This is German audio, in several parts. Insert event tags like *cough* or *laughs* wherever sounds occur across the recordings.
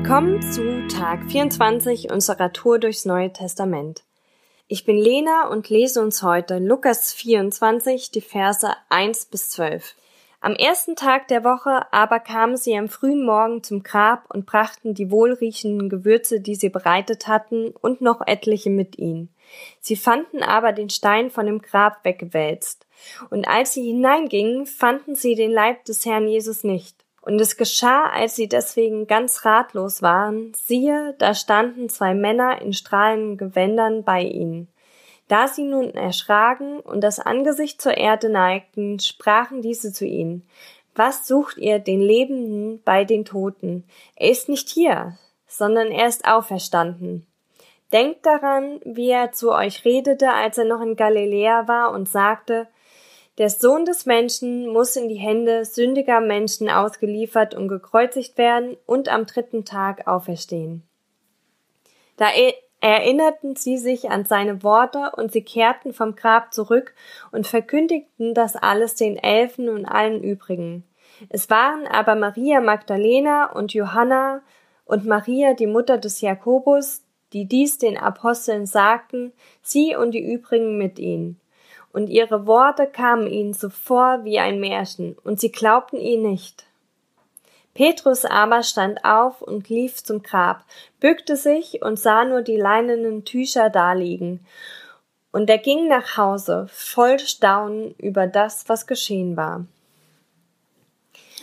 Willkommen zu Tag 24 unserer Tour durchs Neue Testament. Ich bin Lena und lese uns heute Lukas 24, die Verse 1 bis 12. Am ersten Tag der Woche aber kamen sie am frühen Morgen zum Grab und brachten die wohlriechenden Gewürze, die sie bereitet hatten, und noch etliche mit ihnen. Sie fanden aber den Stein von dem Grab weggewälzt. Und als sie hineingingen, fanden sie den Leib des Herrn Jesus nicht. Und es geschah, als sie deswegen ganz ratlos waren, siehe, da standen zwei Männer in strahlenden Gewändern bei ihnen. Da sie nun erschraken und das Angesicht zur Erde neigten, sprachen diese zu ihnen, was sucht ihr den Lebenden bei den Toten? Er ist nicht hier, sondern er ist auferstanden. Denkt daran, wie er zu euch redete, als er noch in Galiläa war und sagte, der Sohn des Menschen muss in die Hände sündiger Menschen ausgeliefert und gekreuzigt werden und am dritten Tag auferstehen. Da e- erinnerten sie sich an seine Worte und sie kehrten vom Grab zurück und verkündigten das alles den Elfen und allen übrigen. Es waren aber Maria Magdalena und Johanna und Maria, die Mutter des Jakobus, die dies den Aposteln sagten, sie und die übrigen mit ihnen und ihre Worte kamen ihnen so vor wie ein Märchen, und sie glaubten ihn nicht. Petrus aber stand auf und lief zum Grab, bückte sich und sah nur die leinenen Tücher daliegen, und er ging nach Hause, voll Staunen über das, was geschehen war.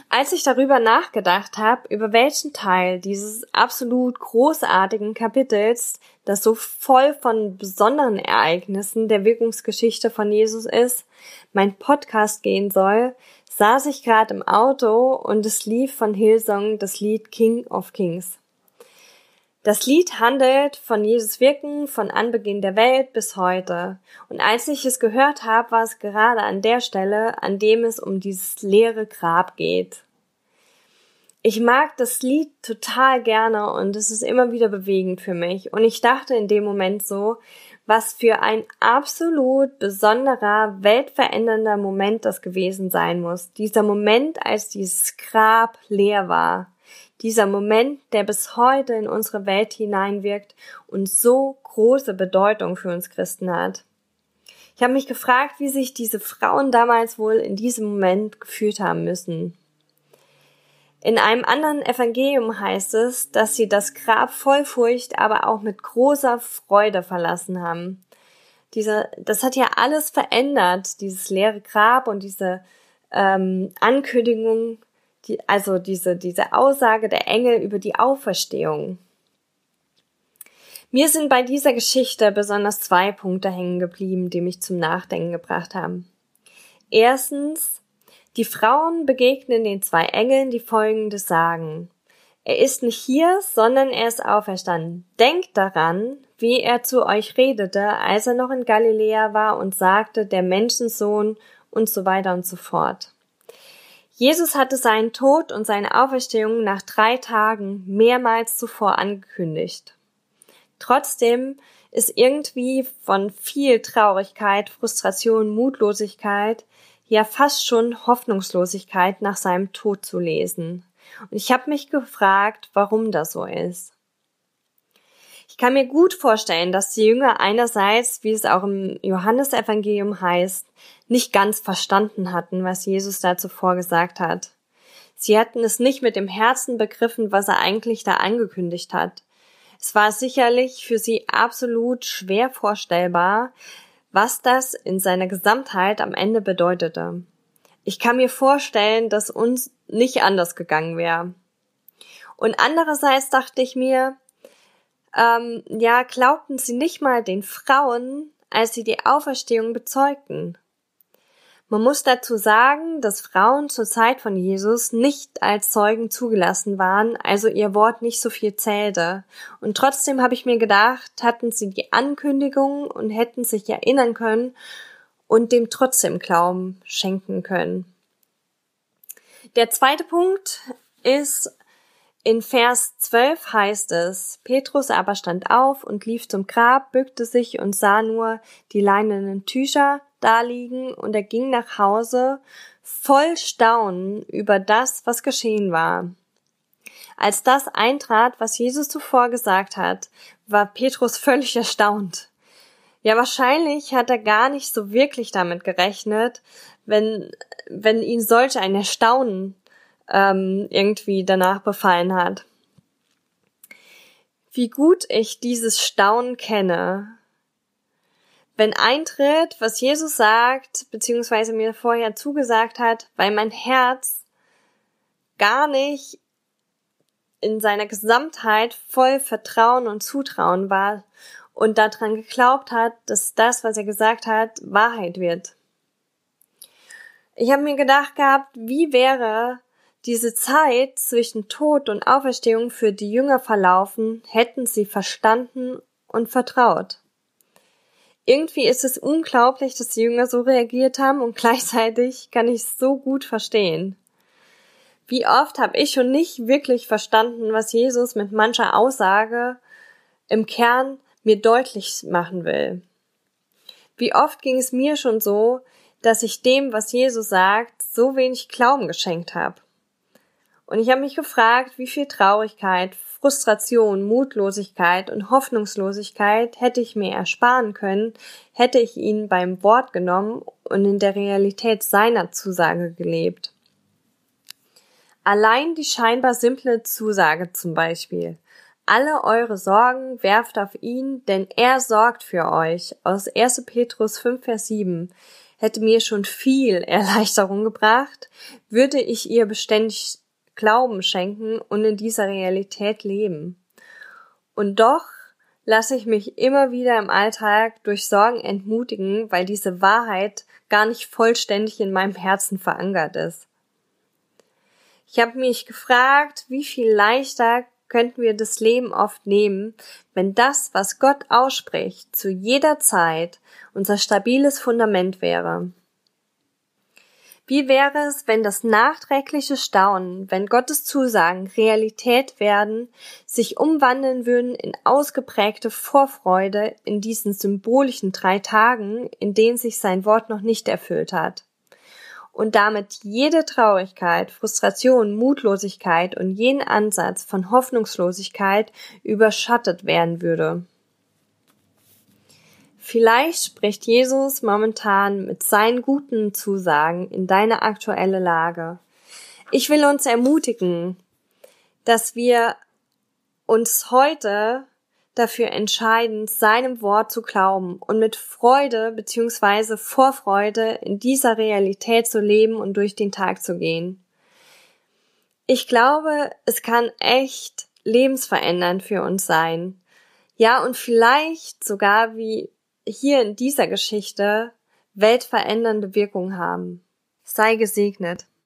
Als ich darüber nachgedacht habe, über welchen Teil dieses absolut großartigen Kapitels, das so voll von besonderen Ereignissen der Wirkungsgeschichte von Jesus ist, mein Podcast gehen soll, saß ich gerade im Auto und es lief von Hillsong das Lied King of Kings. Das Lied handelt von Jesus Wirken von Anbeginn der Welt bis heute. Und als ich es gehört habe, war es gerade an der Stelle, an dem es um dieses leere Grab geht. Ich mag das Lied total gerne und es ist immer wieder bewegend für mich. Und ich dachte in dem Moment so, was für ein absolut besonderer, weltverändernder Moment das gewesen sein muss. Dieser Moment, als dieses Grab leer war dieser Moment, der bis heute in unsere Welt hineinwirkt und so große Bedeutung für uns Christen hat. Ich habe mich gefragt, wie sich diese Frauen damals wohl in diesem Moment gefühlt haben müssen. In einem anderen Evangelium heißt es, dass sie das Grab voll Furcht, aber auch mit großer Freude verlassen haben. Diese, das hat ja alles verändert, dieses leere Grab und diese ähm, Ankündigung die, also diese, diese Aussage der Engel über die Auferstehung. Mir sind bei dieser Geschichte besonders zwei Punkte hängen geblieben, die mich zum Nachdenken gebracht haben. Erstens, die Frauen begegnen den zwei Engeln, die folgendes sagen. Er ist nicht hier, sondern er ist auferstanden. Denkt daran, wie er zu euch redete, als er noch in Galiläa war und sagte, der Menschensohn und so weiter und so fort. Jesus hatte seinen Tod und seine Auferstehung nach drei Tagen mehrmals zuvor angekündigt. Trotzdem ist irgendwie von viel Traurigkeit, Frustration, Mutlosigkeit, ja fast schon Hoffnungslosigkeit nach seinem Tod zu lesen. Und ich habe mich gefragt, warum das so ist. Ich kann mir gut vorstellen, dass die Jünger einerseits, wie es auch im Johannesevangelium heißt, nicht ganz verstanden hatten, was Jesus da zuvor gesagt hat. Sie hatten es nicht mit dem Herzen begriffen, was er eigentlich da angekündigt hat. Es war sicherlich für sie absolut schwer vorstellbar, was das in seiner Gesamtheit am Ende bedeutete. Ich kann mir vorstellen, dass uns nicht anders gegangen wäre. Und andererseits dachte ich mir, ähm, ja, glaubten sie nicht mal den Frauen, als sie die Auferstehung bezeugten. Man muss dazu sagen, dass Frauen zur Zeit von Jesus nicht als Zeugen zugelassen waren, also ihr Wort nicht so viel zählte. Und trotzdem habe ich mir gedacht, hatten sie die Ankündigung und hätten sich erinnern können und dem trotzdem Glauben schenken können. Der zweite Punkt ist, in Vers 12 heißt es, Petrus aber stand auf und lief zum Grab, bückte sich und sah nur die leinenen Tücher daliegen und er ging nach Hause voll Staunen über das, was geschehen war. Als das eintrat, was Jesus zuvor gesagt hat, war Petrus *laughs* völlig erstaunt. Ja, wahrscheinlich hat er gar nicht so wirklich damit gerechnet, wenn, wenn ihn solch ein Erstaunen ähm, irgendwie danach befallen hat. Wie gut ich dieses Staunen kenne. Wenn eintritt, was Jesus sagt, beziehungsweise mir vorher zugesagt hat, weil mein Herz gar nicht in seiner Gesamtheit voll Vertrauen und Zutrauen war und daran geglaubt hat, dass das, was er gesagt hat, Wahrheit wird. Ich habe mir gedacht gehabt, wie wäre diese Zeit zwischen Tod und Auferstehung für die Jünger verlaufen, hätten sie verstanden und vertraut. Irgendwie ist es unglaublich, dass die Jünger so reagiert haben und *laughs* gleichzeitig kann ich es so gut verstehen. Wie oft habe ich schon nicht wirklich verstanden, was Jesus mit mancher Aussage im Kern mir deutlich machen will. Wie oft ging es mir schon so, dass ich dem, was Jesus sagt, so wenig Glauben geschenkt habe. Und ich habe mich gefragt, wie viel Traurigkeit, Frustration, Mutlosigkeit und Hoffnungslosigkeit hätte ich mir ersparen können, hätte ich ihn beim Wort genommen und in der Realität seiner Zusage gelebt. Allein die scheinbar simple Zusage zum Beispiel. Alle eure Sorgen werft auf ihn, denn er sorgt für euch. Aus 1. Petrus 5, Vers 7 hätte mir schon viel Erleichterung gebracht, würde ich ihr beständig Glauben schenken und in dieser Realität leben. Und doch lasse ich mich immer wieder im Alltag durch Sorgen entmutigen, weil diese Wahrheit gar nicht vollständig in meinem Herzen verankert ist. Ich habe mich gefragt, wie viel leichter könnten wir das Leben oft nehmen, wenn das, was Gott ausspricht, zu jeder Zeit unser stabiles Fundament wäre. Wie wäre es, wenn das nachträgliche Staunen, wenn Gottes Zusagen Realität werden, sich umwandeln würden in ausgeprägte Vorfreude in diesen symbolischen drei Tagen, in denen sich sein Wort noch nicht erfüllt hat? und damit jede Traurigkeit, Frustration, Mutlosigkeit und jeden Ansatz von Hoffnungslosigkeit überschattet werden würde. Vielleicht spricht Jesus momentan mit seinen guten Zusagen in deine aktuelle Lage. Ich will uns ermutigen, dass wir uns heute dafür entscheiden, seinem Wort zu glauben und mit Freude beziehungsweise Vorfreude in dieser Realität zu leben und durch den Tag zu gehen. Ich glaube, es kann echt lebensverändernd für uns sein. Ja, und vielleicht sogar wie hier in dieser Geschichte weltverändernde Wirkung haben. Sei gesegnet.